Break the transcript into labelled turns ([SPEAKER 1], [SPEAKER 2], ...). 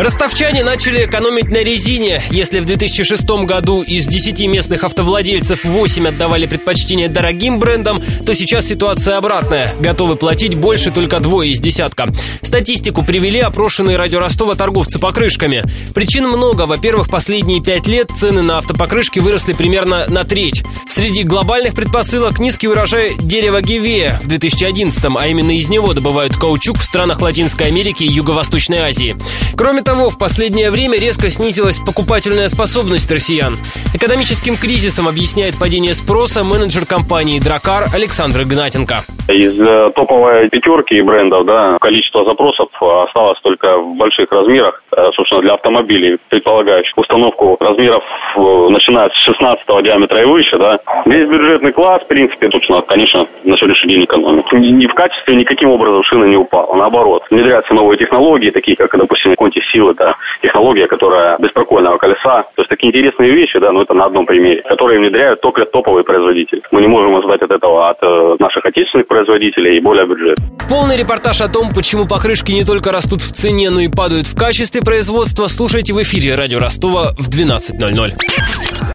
[SPEAKER 1] Ростовчане начали экономить на резине. Если в 2006 году из 10 местных автовладельцев 8 отдавали предпочтение дорогим брендам, то сейчас ситуация обратная. Готовы платить больше только двое из десятка. Статистику привели опрошенные радио Ростова торговцы покрышками. Причин много. Во-первых, последние пять лет цены на автопокрышки выросли примерно на треть. Среди глобальных предпосылок низкий урожай дерева гивея в 2011 а именно из него добывают каучук в странах Латинской Америки и Юго-Восточной Азии. Кроме того, в последнее время резко снизилась покупательная способность россиян. Экономическим кризисом объясняет падение спроса менеджер компании «Дракар» Александр Игнатенко.
[SPEAKER 2] Из э, топовой пятерки брендов, да, количество запросов осталось только в больших размерах, э, собственно, для автомобилей, предполагающих установку размеров э, начиная с 16 диаметра и выше, да. Весь бюджетный класс, в принципе, собственно, конечно, на сегодняшний день экономит. Ни в качестве никаким образом шина не упала, наоборот. Внедряются новые технологии, такие как, допустим, Сил, это технология, которая беспрокольного колеса. То есть такие интересные вещи, да, но это на одном примере, которые внедряют только топовые производители. Мы не можем ожидать от этого от наших отечественных производителей и более бюджет.
[SPEAKER 1] Полный репортаж о том, почему покрышки не только растут в цене, но и падают в качестве производства, слушайте в эфире радио Ростова в 12.00.